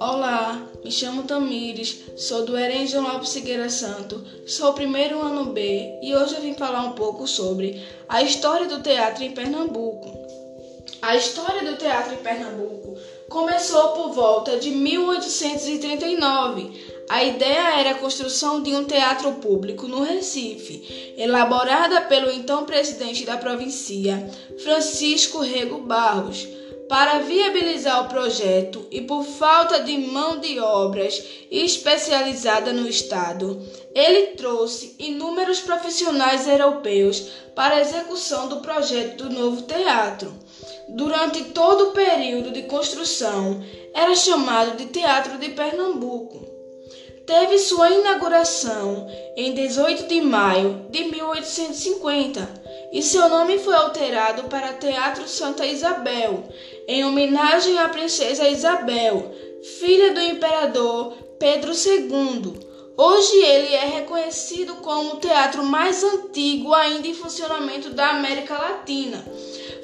Olá, me chamo Tamires, sou do Erenjo Lopes Figueira Santo, sou o primeiro ano B e hoje eu vim falar um pouco sobre a história do teatro em Pernambuco. A história do teatro em Pernambuco começou por volta de 1839. A ideia era a construção de um teatro público no Recife, elaborada pelo então presidente da província, Francisco Rego Barros. Para viabilizar o projeto e por falta de mão de obras especializada no Estado, ele trouxe inúmeros profissionais europeus para a execução do projeto do novo teatro. Durante todo o período de construção, era chamado de Teatro de Pernambuco. Teve sua inauguração em 18 de maio de 1850 e seu nome foi alterado para Teatro Santa Isabel, em homenagem à princesa Isabel, filha do imperador Pedro II. Hoje ele é reconhecido como o teatro mais antigo ainda em funcionamento da América Latina.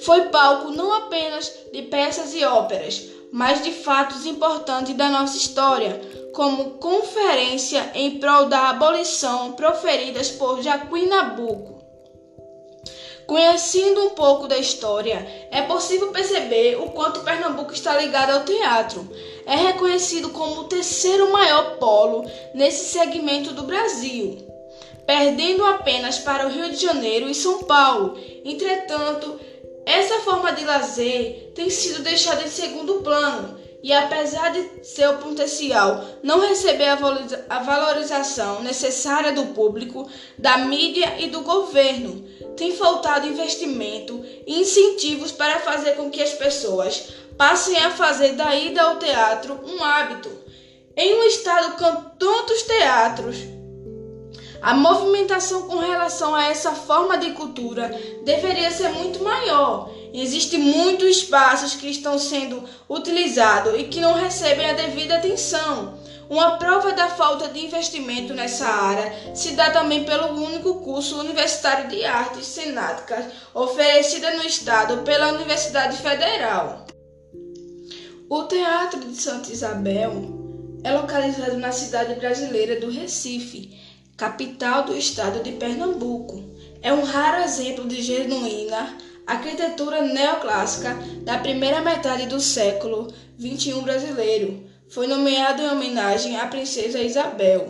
Foi palco não apenas de peças e óperas, mas de fatos importantes da nossa história, como conferência em prol da abolição proferidas por Jaquim Nabuco. Conhecendo um pouco da história, é possível perceber o quanto Pernambuco está ligado ao teatro. É reconhecido como o terceiro maior polo nesse segmento do Brasil, perdendo apenas para o Rio de Janeiro e São Paulo. Entretanto, essa forma de lazer tem sido deixada em segundo plano e, apesar de seu potencial não receber a valorização necessária do público, da mídia e do governo, tem faltado investimento e incentivos para fazer com que as pessoas passem a fazer da ida ao teatro um hábito. Em um estado com tantos teatros, a movimentação com relação a essa forma de cultura deveria ser muito maior. Existem muitos espaços que estão sendo utilizados e que não recebem a devida atenção. Uma prova da falta de investimento nessa área se dá também pelo único curso universitário de artes cenáticas oferecida no estado pela Universidade Federal. O Teatro de Santa Isabel é localizado na cidade brasileira do Recife, capital do estado de Pernambuco. É um raro exemplo de genuína arquitetura neoclássica da primeira metade do século XXI brasileiro foi nomeado em homenagem à princesa Isabel.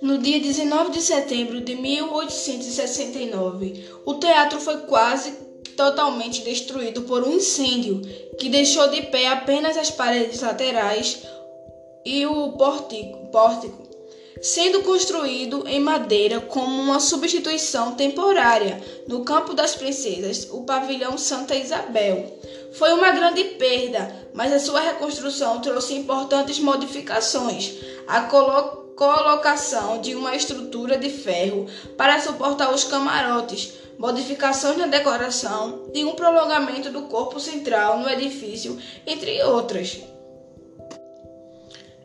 No dia 19 de setembro de 1869, o teatro foi quase totalmente destruído por um incêndio que deixou de pé apenas as paredes laterais e o pórtico sendo construído em madeira como uma substituição temporária no Campo das Princesas, o pavilhão Santa Isabel. Foi uma grande perda, mas a sua reconstrução trouxe importantes modificações. A colo colocação de uma estrutura de ferro para suportar os camarotes, modificações na decoração e um prolongamento do corpo central no edifício, entre outras.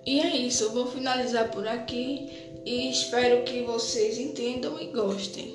E é isso, vou finalizar por aqui e espero que vocês entendam e gostem.